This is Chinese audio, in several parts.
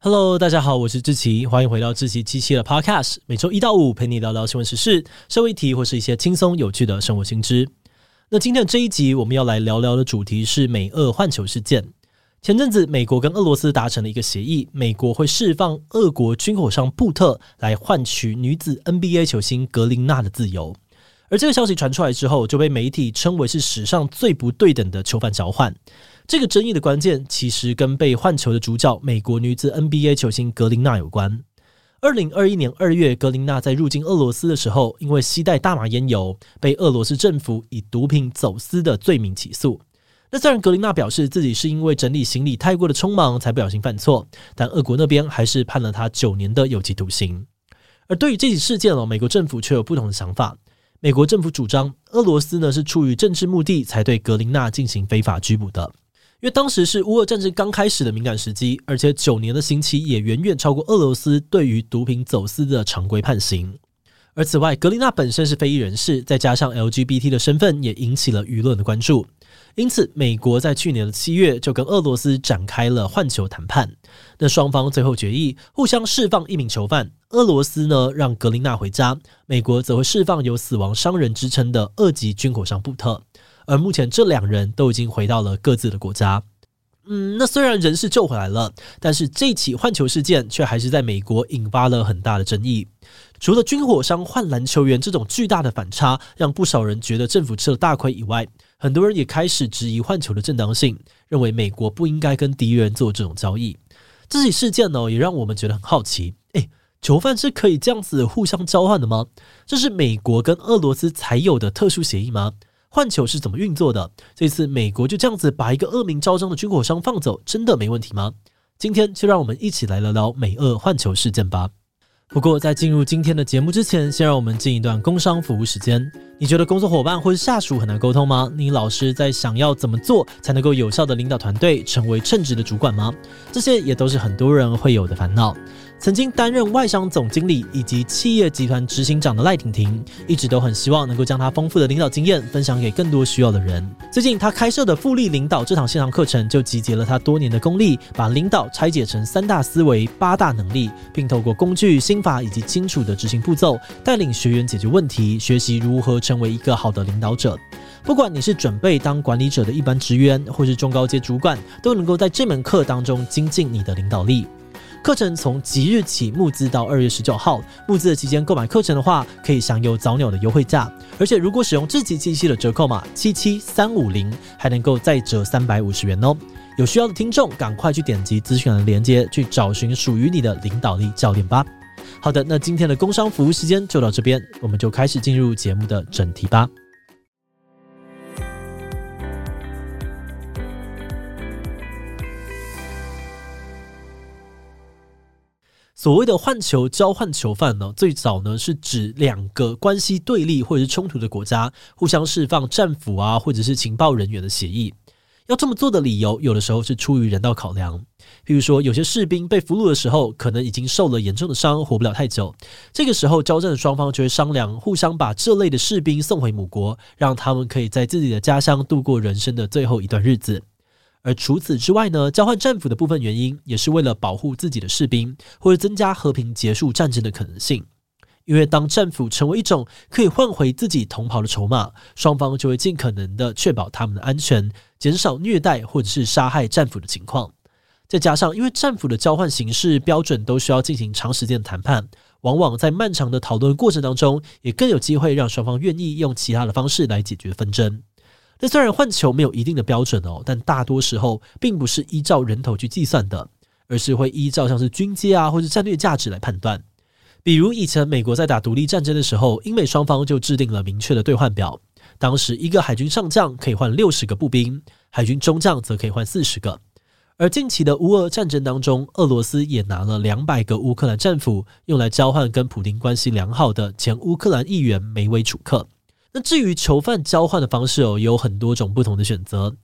Hello，大家好，我是志奇，欢迎回到志奇七七的 Podcast，每周一到五陪你聊聊新闻时事、社会议题或是一些轻松有趣的生活新知。那今天的这一集我们要来聊聊的主题是美俄换球事件。前阵子美国跟俄罗斯达成了一个协议，美国会释放俄国军火商布特来换取女子 NBA 球星格林纳的自由。而这个消息传出来之后，就被媒体称为是史上最不对等的囚犯交换。这个争议的关键其实跟被换球的主角美国女子 NBA 球星格林纳有关。二零二一年二月，格林纳在入境俄罗斯的时候，因为携带大麻烟油，被俄罗斯政府以毒品走私的罪名起诉。那虽然格林纳表示自己是因为整理行李太过的匆忙才不小心犯错，但俄国那边还是判了他九年的有期徒刑。而对于这起事件哦，美国政府却有不同的想法。美国政府主张，俄罗斯呢是出于政治目的才对格林纳进行非法拘捕的。因为当时是乌俄战争刚开始的敏感时机，而且九年的刑期也远远超过俄罗斯对于毒品走私的常规判刑。而此外，格林纳本身是非裔人士，再加上 LGBT 的身份，也引起了舆论的关注。因此，美国在去年的七月就跟俄罗斯展开了换球谈判。那双方最后决议互相释放一名囚犯，俄罗斯呢让格林纳回家，美国则会释放有死亡商人之称的二级军火商布特。而目前这两人都已经回到了各自的国家。嗯，那虽然人是救回来了，但是这起换球事件却还是在美国引发了很大的争议。除了军火商换篮球员这种巨大的反差，让不少人觉得政府吃了大亏以外，很多人也开始质疑换球的正当性，认为美国不应该跟敌人做这种交易。这起事件呢，也让我们觉得很好奇：诶，囚犯是可以这样子互相交换的吗？这是美国跟俄罗斯才有的特殊协议吗？换球是怎么运作的？这次美国就这样子把一个恶名昭彰的军火商放走，真的没问题吗？今天就让我们一起来聊聊美俄换球事件吧。不过在进入今天的节目之前，先让我们进一段工商服务时间。你觉得工作伙伴或是下属很难沟通吗？你老是在想要怎么做才能够有效的领导团队，成为称职的主管吗？这些也都是很多人会有的烦恼。曾经担任外商总经理以及企业集团执行长的赖婷婷，一直都很希望能够将她丰富的领导经验分享给更多需要的人。最近，她开设的复利领导这堂线上课程，就集结了她多年的功力，把领导拆解成三大思维、八大能力，并透过工具、心法以及清楚的执行步骤，带领学员解决问题，学习如何成为一个好的领导者。不管你是准备当管理者的一般职员，或是中高阶主管，都能够在这门课当中精进你的领导力。课程从即日起募资到二月十九号，募资的期间购买课程的话，可以享有早鸟的优惠价，而且如果使用志祺七七的折扣码七七三五零，还能够再折三百五十元哦。有需要的听众，赶快去点击资讯的链接，去找寻属于你的领导力教练吧。好的，那今天的工商服务时间就到这边，我们就开始进入节目的正题吧。所谓的换球交换囚犯呢，最早呢是指两个关系对立或者是冲突的国家互相释放战俘啊，或者是情报人员的协议。要这么做的理由，有的时候是出于人道考量，譬如说有些士兵被俘虏的时候，可能已经受了严重的伤，活不了太久。这个时候，交战的双方就会商量，互相把这类的士兵送回母国，让他们可以在自己的家乡度过人生的最后一段日子。而除此之外呢，交换战俘的部分原因也是为了保护自己的士兵，或者增加和平结束战争的可能性。因为当战俘成为一种可以换回自己同袍的筹码，双方就会尽可能的确保他们的安全，减少虐待或者是杀害战俘的情况。再加上，因为战俘的交换形式标准都需要进行长时间的谈判，往往在漫长的讨论过程当中，也更有机会让双方愿意用其他的方式来解决纷争。那虽然换球没有一定的标准哦，但大多时候并不是依照人头去计算的，而是会依照像是军阶啊或者战略价值来判断。比如以前美国在打独立战争的时候，英美双方就制定了明确的兑换表，当时一个海军上将可以换六十个步兵，海军中将则可以换四十个。而近期的乌俄战争当中，俄罗斯也拿了两百个乌克兰战俘，用来交换跟普丁关系良好的前乌克兰议员梅维楚克。那至于囚犯交换的方式哦，有很多种不同的选择，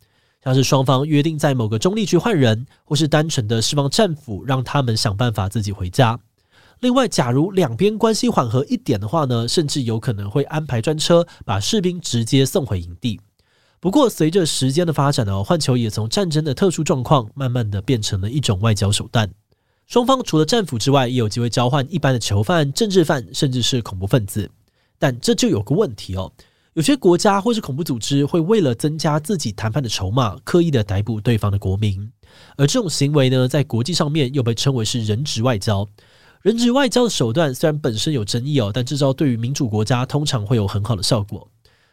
像是双方约定在某个中立区换人，或是单纯的释放战俘，让他们想办法自己回家。另外，假如两边关系缓和一点的话呢，甚至有可能会安排专车把士兵直接送回营地。不过，随着时间的发展呢，换球也从战争的特殊状况，慢慢的变成了一种外交手段。双方除了战俘之外，也有机会交换一般的囚犯、政治犯，甚至是恐怖分子。但这就有个问题哦，有些国家或是恐怖组织会为了增加自己谈判的筹码，刻意的逮捕对方的国民，而这种行为呢，在国际上面又被称为是人质外交。人质外交的手段虽然本身有争议哦，但这招对于民主国家通常会有很好的效果。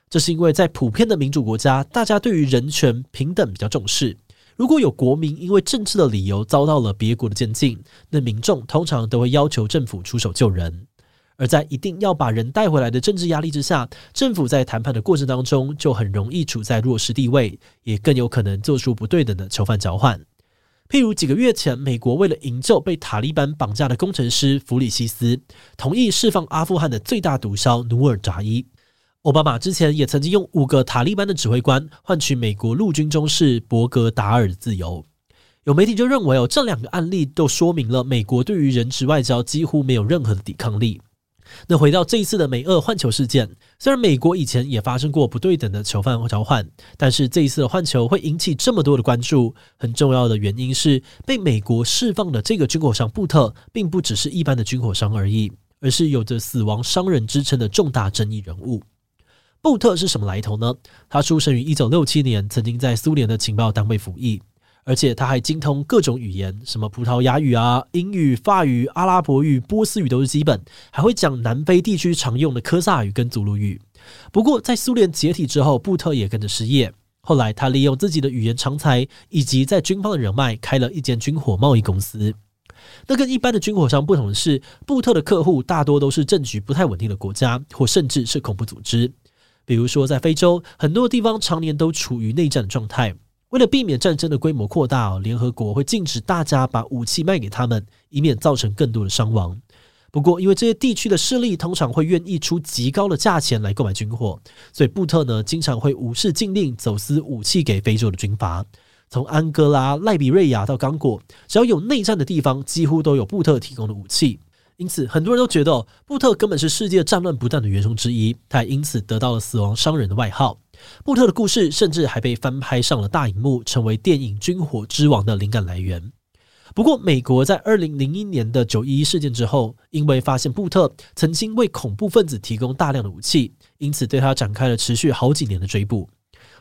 这是因为在普遍的民主国家，大家对于人权平等比较重视。如果有国民因为政治的理由遭到了别国的监禁，那民众通常都会要求政府出手救人。而在一定要把人带回来的政治压力之下，政府在谈判的过程当中就很容易处在弱势地位，也更有可能做出不对等的囚犯交换。譬如几个月前，美国为了营救被塔利班绑架的工程师弗里西斯，同意释放阿富汗的最大毒枭努尔扎伊。奥巴马之前也曾经用五个塔利班的指挥官换取美国陆军中士伯格达尔的自由。有媒体就认为哦，这两个案例都说明了美国对于人质外交几乎没有任何的抵抗力。那回到这一次的美俄换囚事件，虽然美国以前也发生过不对等的囚犯交换，但是这一次的换囚会引起这么多的关注，很重要的原因是被美国释放的这个军火商布特，并不只是一般的军火商而已，而是有着死亡商人之称的重大争议人物。布特是什么来头呢？他出生于一九六七年，曾经在苏联的情报单位服役，而且他还精通各种语言，什么葡萄牙语啊、英语、法语、阿拉伯语、波斯语都是基本，还会讲南非地区常用的科萨语跟祖鲁语。不过，在苏联解体之后，布特也跟着失业。后来，他利用自己的语言长才以及在军方的人脉，开了一间军火贸易公司。那跟一般的军火商不同的是，布特的客户大多都是政局不太稳定的国家，或甚至是恐怖组织。比如说，在非洲，很多地方常年都处于内战的状态。为了避免战争的规模扩大，联合国会禁止大家把武器卖给他们，以免造成更多的伤亡。不过，因为这些地区的势力通常会愿意出极高的价钱来购买军火，所以布特呢经常会无视禁令，走私武器给非洲的军阀。从安哥拉、赖比瑞亚到刚果，只要有内战的地方，几乎都有布特提供的武器。因此，很多人都觉得布特根本是世界战乱不断的元凶之一，他也因此得到了“死亡商人”的外号。布特的故事甚至还被翻拍上了大荧幕，成为电影《军火之王》的灵感来源。不过，美国在二零零一年的九一一事件之后，因为发现布特曾经为恐怖分子提供大量的武器，因此对他展开了持续好几年的追捕。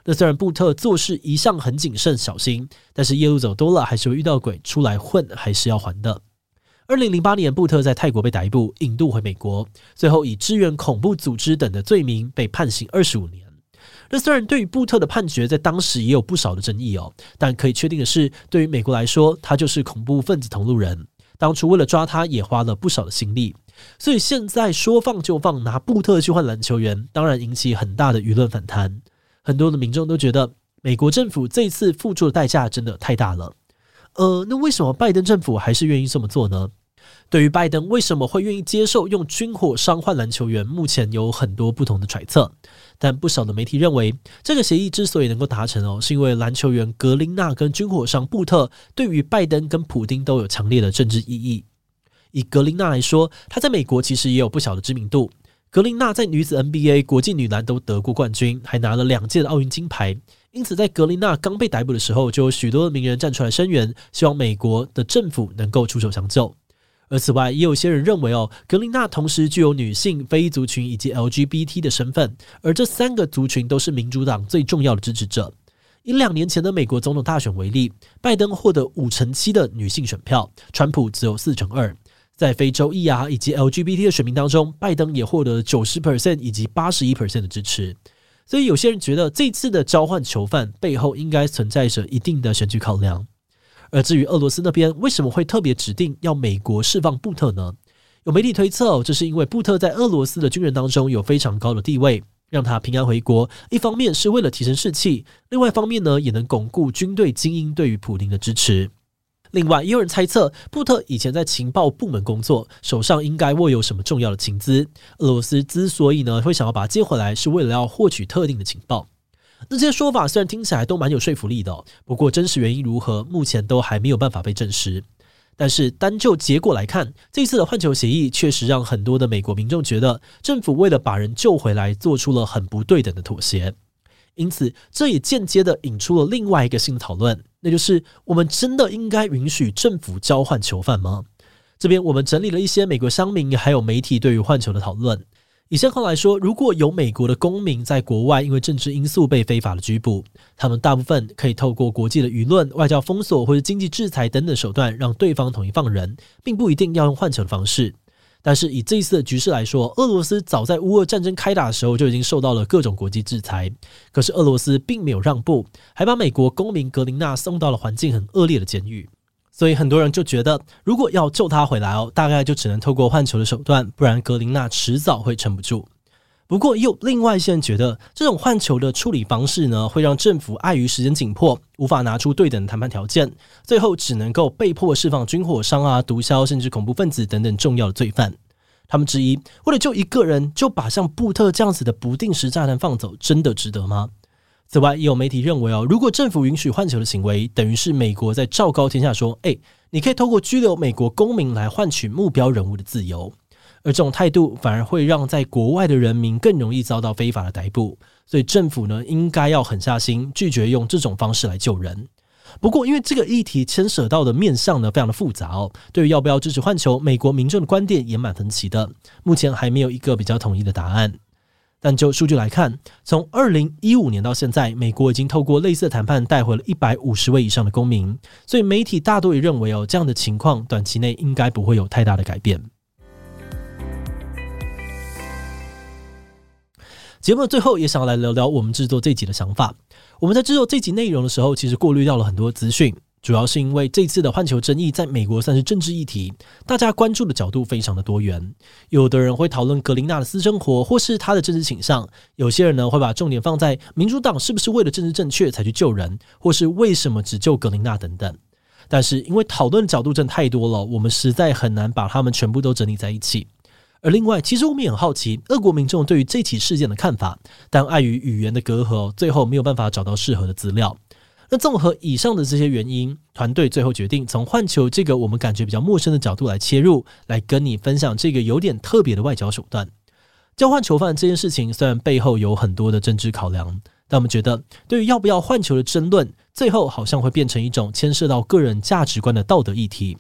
那虽然布特做事一向很谨慎小心，但是夜路走多了还是会遇到鬼，出来混还是要还的。二零零八年，布特在泰国被逮捕，引渡回美国，最后以支援恐怖组织等的罪名被判刑二十五年。那虽然对于布特的判决在当时也有不少的争议哦，但可以确定的是，对于美国来说，他就是恐怖分子同路人。当初为了抓他，也花了不少的心力。所以现在说放就放，拿布特去换篮球员，当然引起很大的舆论反弹。很多的民众都觉得，美国政府这次付出的代价真的太大了。呃，那为什么拜登政府还是愿意这么做呢？对于拜登为什么会愿意接受用军火商换篮球员，目前有很多不同的揣测。但不少的媒体认为，这个协议之所以能够达成哦，是因为篮球员格林纳跟军火商布特对于拜登跟普丁都有强烈的政治意义。以格林纳来说，他在美国其实也有不小的知名度。格林纳在女子 NBA、国际女篮都得过冠军，还拿了两届的奥运金牌。因此，在格林纳刚被逮捕的时候，就有许多的名人站出来声援，希望美国的政府能够出手相救。而此外，也有些人认为哦，格林纳同时具有女性、非裔族群以及 LGBT 的身份，而这三个族群都是民主党最重要的支持者。以两年前的美国总统大选为例，拜登获得五成七的女性选票，川普只有四成二。在非洲裔啊以及 LGBT 的选民当中，拜登也获得九十 percent 以及八十一 percent 的支持。所以有些人觉得，这次的交换囚犯背后应该存在着一定的选举考量。而至于俄罗斯那边为什么会特别指定要美国释放布特呢？有媒体推测，这是因为布特在俄罗斯的军人当中有非常高的地位，让他平安回国，一方面是为了提升士气，另外一方面呢，也能巩固军队精英对于普丁的支持。另外，也有人猜测，布特以前在情报部门工作，手上应该握有什么重要的情资。俄罗斯之所以呢会想要把他接回来，是为了要获取特定的情报。这些说法虽然听起来都蛮有说服力的，不过真实原因如何，目前都还没有办法被证实。但是单就结果来看，这次的换囚协议确实让很多的美国民众觉得，政府为了把人救回来，做出了很不对等的妥协。因此，这也间接的引出了另外一个新的讨论，那就是我们真的应该允许政府交换囚犯吗？这边我们整理了一些美国乡民还有媒体对于换囚的讨论。以现况来说，如果有美国的公民在国外因为政治因素被非法的拘捕，他们大部分可以透过国际的舆论、外交封锁或者经济制裁等等手段让对方同意放人，并不一定要用换囚的方式。但是以这一次的局势来说，俄罗斯早在乌俄战争开打的时候就已经受到了各种国际制裁，可是俄罗斯并没有让步，还把美国公民格林纳送到了环境很恶劣的监狱。所以很多人就觉得，如果要救他回来哦，大概就只能透过换球的手段，不然格林纳迟早会撑不住。不过，又另外一些人觉得，这种换球的处理方式呢，会让政府碍于时间紧迫，无法拿出对等的谈判条件，最后只能够被迫释放军火商啊、毒枭甚至恐怖分子等等重要的罪犯。他们质疑，为了救一个人，就把像布特这样子的不定时炸弹放走，真的值得吗？此外，也有媒体认为哦，如果政府允许换囚的行为，等于是美国在昭告天下说，诶，你可以透过拘留美国公民来换取目标人物的自由。而这种态度反而会让在国外的人民更容易遭到非法的逮捕，所以政府呢，应该要狠下心，拒绝用这种方式来救人。不过，因为这个议题牵涉到的面向呢，非常的复杂哦，对于要不要支持换囚，美国民众的观点也蛮分歧的，目前还没有一个比较统一的答案。但就数据来看，从二零一五年到现在，美国已经透过类似的谈判带回了一百五十位以上的公民，所以媒体大多也认为哦，这样的情况短期内应该不会有太大的改变。节目的最后，也想要来聊聊我们制作这集的想法。我们在制作这集内容的时候，其实过滤掉了很多资讯，主要是因为这次的换囚争议在美国算是政治议题，大家关注的角度非常的多元。有的人会讨论格林纳的私生活，或是他的政治倾向；有些人呢会把重点放在民主党是不是为了政治正确才去救人，或是为什么只救格林纳等等。但是因为讨论的角度真的太多了，我们实在很难把他们全部都整理在一起。而另外，其实我们也很好奇，俄国民众对于这起事件的看法，但碍于语言的隔阂，最后没有办法找到适合的资料。那综合以上的这些原因，团队最后决定从换囚这个我们感觉比较陌生的角度来切入，来跟你分享这个有点特别的外交手段。交换囚犯这件事情虽然背后有很多的政治考量，但我们觉得，对于要不要换囚的争论，最后好像会变成一种牵涉到个人价值观的道德议题。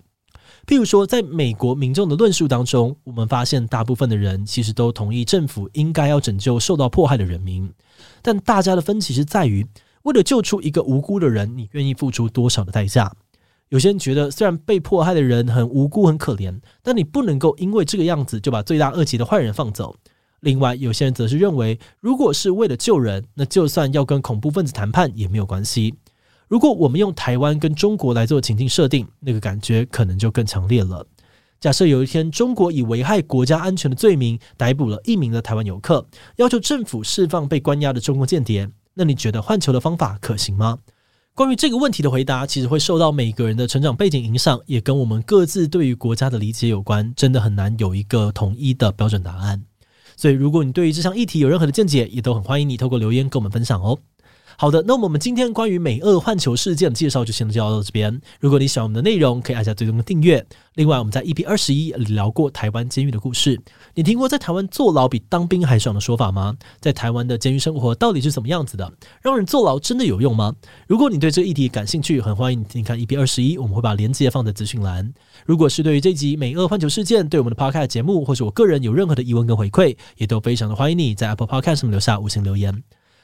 譬如说，在美国民众的论述当中，我们发现大部分的人其实都同意政府应该要拯救受到迫害的人民，但大家的分歧是在于，为了救出一个无辜的人，你愿意付出多少的代价？有些人觉得，虽然被迫害的人很无辜、很可怜，但你不能够因为这个样子就把罪大恶极的坏人放走。另外，有些人则是认为，如果是为了救人，那就算要跟恐怖分子谈判也没有关系。如果我们用台湾跟中国来做情境设定，那个感觉可能就更强烈了。假设有一天中国以危害国家安全的罪名逮捕了一名的台湾游客，要求政府释放被关押的中共间谍，那你觉得换球的方法可行吗？关于这个问题的回答，其实会受到每个人的成长背景影响，也跟我们各自对于国家的理解有关，真的很难有一个统一的标准答案。所以，如果你对于这项议题有任何的见解，也都很欢迎你透过留言跟我们分享哦。好的，那么我们今天关于美俄换球事件的介绍就先到到这边。如果你喜欢我们的内容，可以按下最终的订阅。另外，我们在 EP 二十一聊过台湾监狱的故事。你听过在台湾坐牢比当兵还爽的说法吗？在台湾的监狱生活到底是怎么样子的？让人坐牢真的有用吗？如果你对这个议题感兴趣，很欢迎你看 EP 二十一，我们会把链接放在资讯栏。如果是对于这集美俄换球事件，对我们的 Podcast 节目或是我个人有任何的疑问跟回馈，也都非常的欢迎你在 Apple Podcast 上留下五星留言。